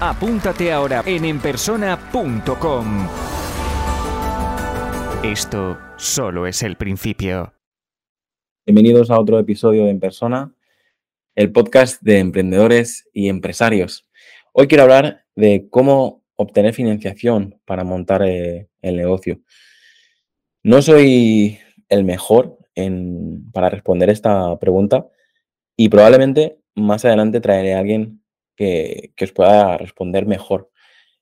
Apúntate ahora en enpersona.com. Esto solo es el principio. Bienvenidos a otro episodio de En Persona, el podcast de emprendedores y empresarios. Hoy quiero hablar de cómo obtener financiación para montar eh, el negocio. No soy el mejor en, para responder esta pregunta y probablemente más adelante traeré a alguien que, os pueda responder mejor.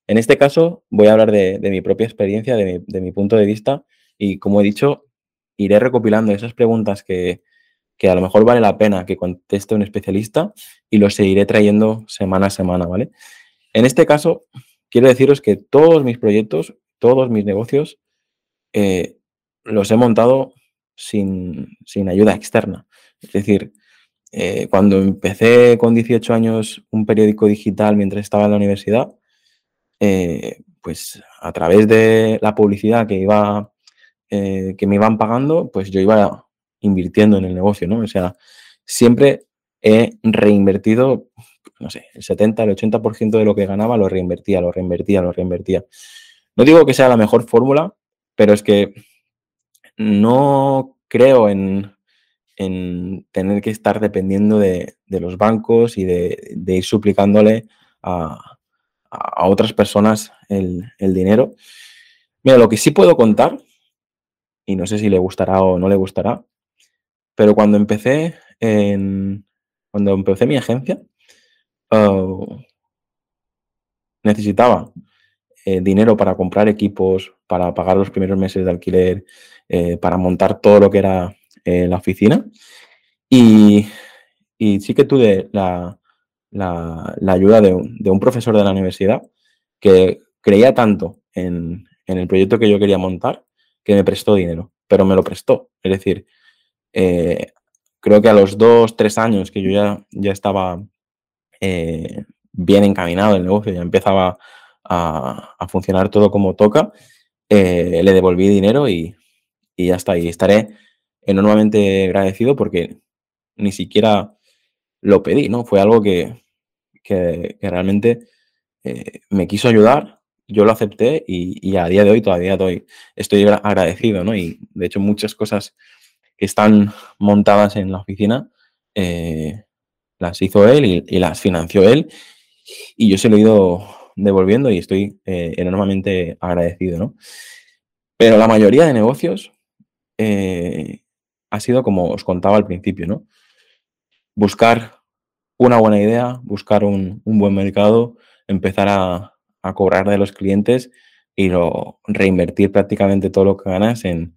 En este caso, voy a hablar de, mi propia experiencia, de mi, punto de vista, y como he dicho, iré recopilando esas preguntas que, a lo mejor vale la pena que conteste un especialista y los seguiré trayendo semana a semana, ¿vale? En este caso, quiero deciros que todos mis proyectos, todos mis negocios, eh, los he montado sin, sin ayuda externa. Es decir, eh, cuando empecé con 18 años un periódico digital mientras estaba en la universidad, eh, pues a través de la publicidad que iba eh, que me iban pagando, pues yo iba invirtiendo en el negocio, ¿no? O sea, siempre he reinvertido, no sé, el 70, el 80% de lo que ganaba lo reinvertía, lo reinvertía, lo reinvertía. No digo que sea la mejor fórmula, pero es que no creo en, en tener que estar dependiendo de, los bancos y de, ir suplicándole a, otras personas el, dinero. Mira, lo que sí puedo contar, y no sé si le gustará o no le gustará, pero cuando empecé en, cuando empecé mi agencia, oh, necesitaba eh, dinero para comprar equipos, para pagar los primeros meses de alquiler, eh, para montar todo lo que era en la oficina. Y, sí que tuve la, ayuda de un, profesor de la universidad que creía tanto en, el proyecto que yo quería montar que me prestó dinero, pero me lo prestó. Es decir, eh, creo que a los dos, tres años que yo ya, ya estaba eh, bien encaminado el negocio, ya empezaba a, funcionar todo como toca, eh, le devolví dinero y, y ya está. Y estaré enormemente agradecido porque ni siquiera lo pedí, ¿no? Fue algo que, realmente eh, me quiso ayudar, yo lo acepté y, a día de hoy todavía estoy, estoy agradecido, ¿no? Y de hecho muchas cosas que están montadas en la oficina eh, las hizo él y, las financió él y yo se lo he ido devolviendo y estoy eh, enormemente agradecido, ¿no? Pero la mayoría de negocios ha sido como os contaba al principio, ¿no? Buscar una buena idea, buscar un, buen mercado, empezar a, cobrar de los clientes y lo, reinvertir prácticamente todo lo que ganas en,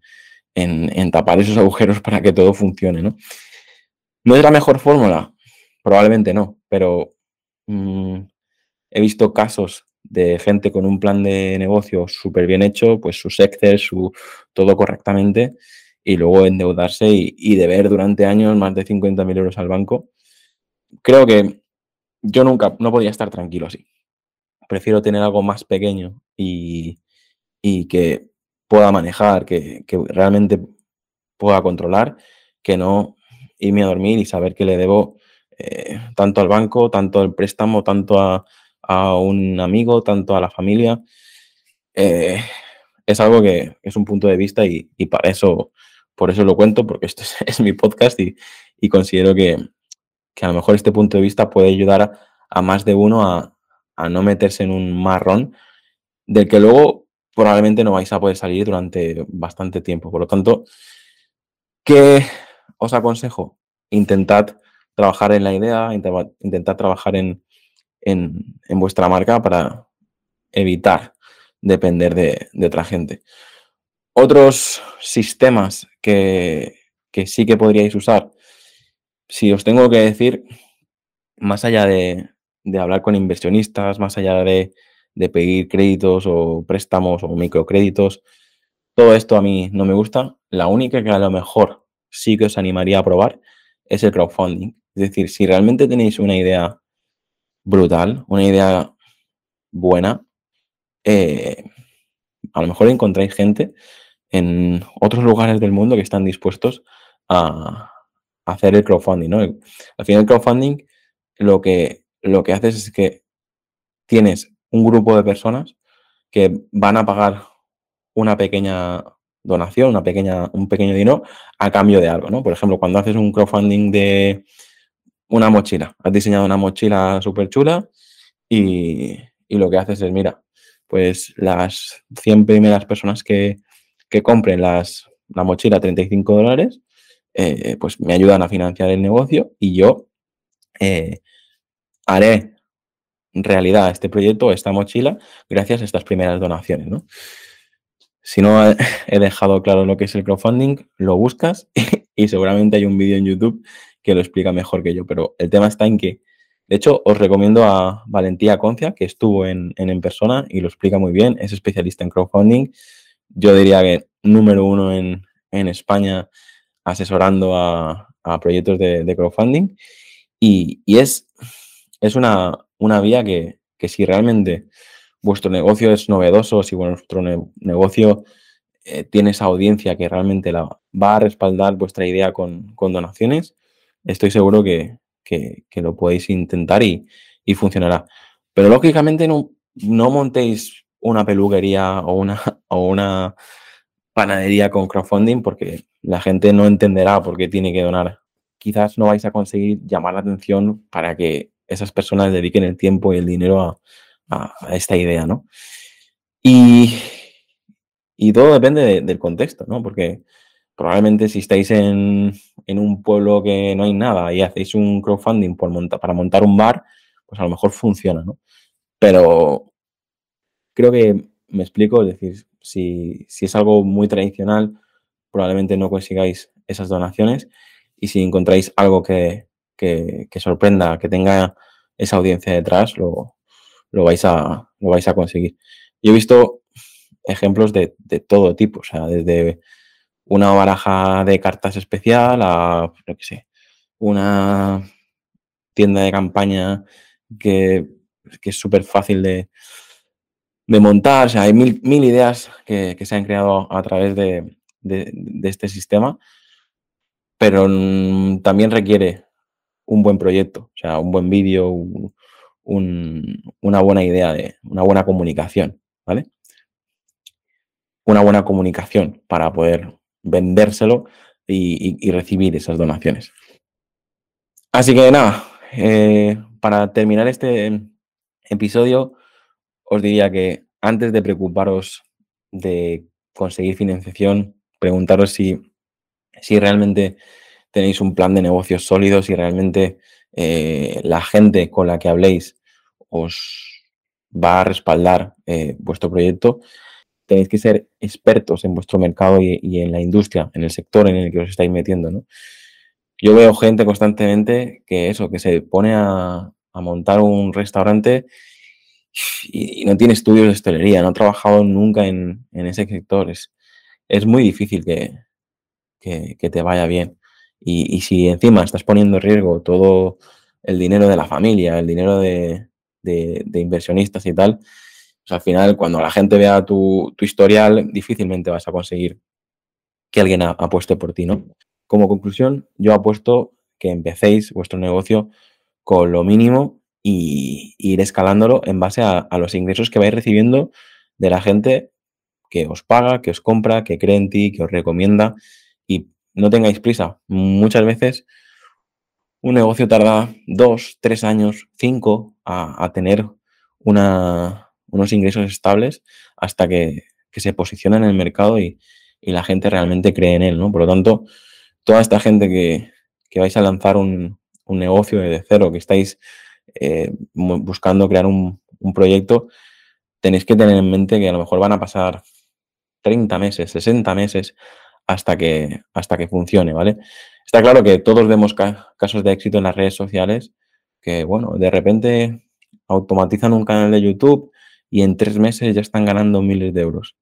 tapar esos agujeros para que todo funcione, ¿no? ¿No es la mejor fórmula? Probablemente no, pero mm, he visto casos de gente con un plan de negocio súper bien hecho, pues sus Excel, su todo correctamente, y luego endeudarse y, deber durante años más de 50.000 euros al banco. Creo que yo nunca, no podía estar tranquilo así. Prefiero tener algo más pequeño y, que pueda manejar, que, realmente pueda controlar, que no irme a dormir y saber que le debo eh, tanto al banco, tanto al préstamo, tanto a, un amigo, tanto a la familia. Eh, es algo que es un punto de vista y, y para eso por eso lo cuento, porque este es, mi podcast y, considero que, a lo mejor este punto de vista puede ayudar a, más de uno a, no meterse en un marrón del que luego probablemente no vais a poder salir durante bastante tiempo. Por lo tanto, ¿qué os aconsejo? Intentad trabajar en la idea, intentad, trabajar en, vuestra marca para evitar depender de, de otra gente. Otros sistemas que, sí que podríais usar, si os tengo que decir, más allá de, hablar con inversionistas, más allá de, de pedir créditos o préstamos o microcréditos. Todo esto a mí no me gusta. La única que a lo mejor sí que os animaría a probar es el crowdfunding. Es decir, si realmente tenéis una idea brutal, una idea buena, eh, a lo mejor encontráis gente en otros lugares del mundo que están dispuestos a, hacer el crowdfunding. ¿no? Al final el crowdfunding lo que, lo que haces es que tienes un grupo de personas que van a pagar una pequeña donación, una pequeña, un pequeño dinero a cambio de algo, ¿no? Por ejemplo, cuando haces un crowdfunding de una mochila, has diseñado una mochila súper chula y, lo que haces es, mira, pues las 100 primeras personas que, compren las, la mochila a 35 dólares, eh, pues me ayudan a financiar el negocio y yo eh, haré realidad este proyecto, esta mochila, gracias a estas primeras donaciones, ¿no? Si no he dejado claro lo que es el crowdfunding, lo buscas y seguramente hay un vídeo en YouTube que lo explica mejor que yo, pero el tema está en que, de hecho, os recomiendo a Valentía Concia, que estuvo en, en, persona y lo explica muy bien, es especialista en crowdfunding. Yo diría que número uno en, en España asesorando a, proyectos de, crowdfunding y, y, es, es una, una vía que, que si realmente vuestro negocio es novedoso, si vuestro negocio eh, tiene esa audiencia que realmente la va a respaldar vuestra idea con, donaciones, estoy seguro que, lo podéis intentar y, funcionará. Pero lógicamente no, no montéis una peluquería o una, o una panadería con crowdfunding porque la gente no entenderá por qué tiene que donar. Quizás no vais a conseguir llamar la atención para que esas personas dediquen el tiempo y el dinero a, a, esta idea, ¿no? Y, y todo depende del contexto, ¿no? Porque probablemente si estáis en, en, un pueblo que no hay nada y hacéis un crowdfunding para montar un bar, pues a lo mejor funciona, ¿no? Pero creo que me explico, es decir, si, si es algo muy tradicional, probablemente no consigáis esas donaciones y si encontráis algo que, que, que sorprenda, que tenga esa audiencia detrás, lo, lo vais a, lo vais a conseguir. Yo he visto ejemplos de, todo tipo, o sea, desde una baraja de cartas especial a, no sé, una tienda de campaña que, es súper fácil de, montar. O sea, hay mil, mil ideas que, se han creado a través de, este sistema, pero también requiere un buen proyecto, o sea, un buen vídeo, una buena idea, de una buena comunicación, ¿vale? Una buena comunicación para poder vendérselo y, recibir esas donaciones. Así que nada, eh, para terminar este episodio, os diría que antes de preocuparos de conseguir financiación, preguntaros si, si realmente tenéis un plan de negocios sólido, si realmente eh, la gente con la que habléis os va a respaldar eh, vuestro proyecto, tenéis que ser expertos en vuestro mercado y, en la industria, en el sector en el que os estáis metiendo. ¿no? Yo veo gente constantemente que eso, que se pone a, montar un restaurante y, no tiene estudios de hostelería, no ha trabajado nunca en, ese sector. Es, es muy difícil que, que te vaya bien. Y, si encima estás poniendo en riesgo todo el dinero de la familia, el dinero de, inversionistas y tal, pues al final cuando la gente vea tu, historial, difícilmente vas a conseguir que alguien apueste por ti, ¿no? Como conclusión, yo apuesto que empecéis vuestro negocio con lo mínimo y, ir escalándolo en base a, los ingresos que vais recibiendo de la gente que os paga, que os compra, que cree en ti, que os recomienda y no tengáis prisa. Muchas veces un negocio tarda dos, tres años, cinco a, tener una, unos ingresos estables hasta que, se posiciona en el mercado y, la gente realmente cree en él. Por lo tanto, toda esta gente que, vais a lanzar un, negocio de cero, que estáis eh, buscando crear un, proyecto, tenéis que tener en mente que a lo mejor van a pasar 30 meses, 60 meses hasta que, hasta que funcione, ¿vale? Está claro que todos vemos casos de éxito en las redes sociales que, bueno, de repente automatizan un canal de YouTube y en tres meses ya están ganando miles de euros.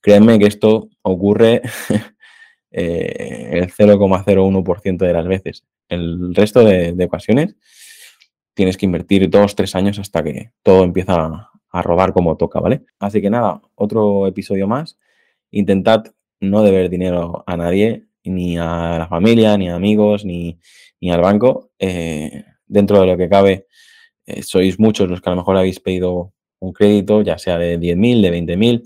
Créanme que esto ocurre eh, el 0,01% de las veces. El resto de, ocasiones tienes que invertir dos, tres años hasta que todo empieza a, a rodar como toca, ¿vale? Así que nada, otro episodio más. Intentad no deber dinero a nadie, ni a la familia, ni a amigos, ni, al banco. Eh, dentro de lo que cabe, eh, sois muchos los que a lo mejor habéis pedido un crédito, ya sea de 10.000, de 20.000.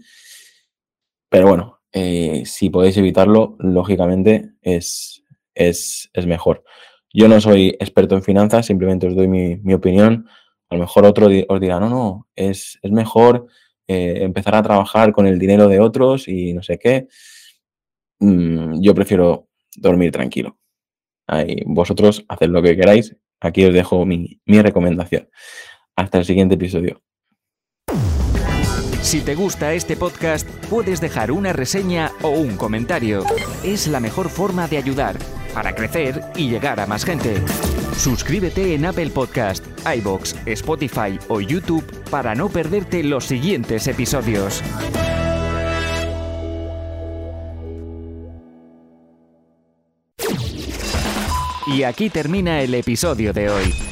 Pero bueno, eh, si podéis evitarlo, lógicamente es, es, mejor. Yo no soy experto en finanzas, simplemente os doy mi, opinión. A lo mejor otro os dirá, no, no, es, es mejor empezar a trabajar con el dinero de otros y no sé qué. Mm, yo prefiero dormir tranquilo. Ahí, vosotros haced lo que queráis. Aquí os dejo mi, mi recomendación. Hasta el siguiente episodio. Si te gusta este podcast, puedes dejar una reseña o un comentario. Es la mejor forma de ayudar para crecer y llegar a más gente. Suscríbete en Apple Podcast, iBox, Spotify o YouTube para no perderte los siguientes episodios. Y aquí termina el episodio de hoy.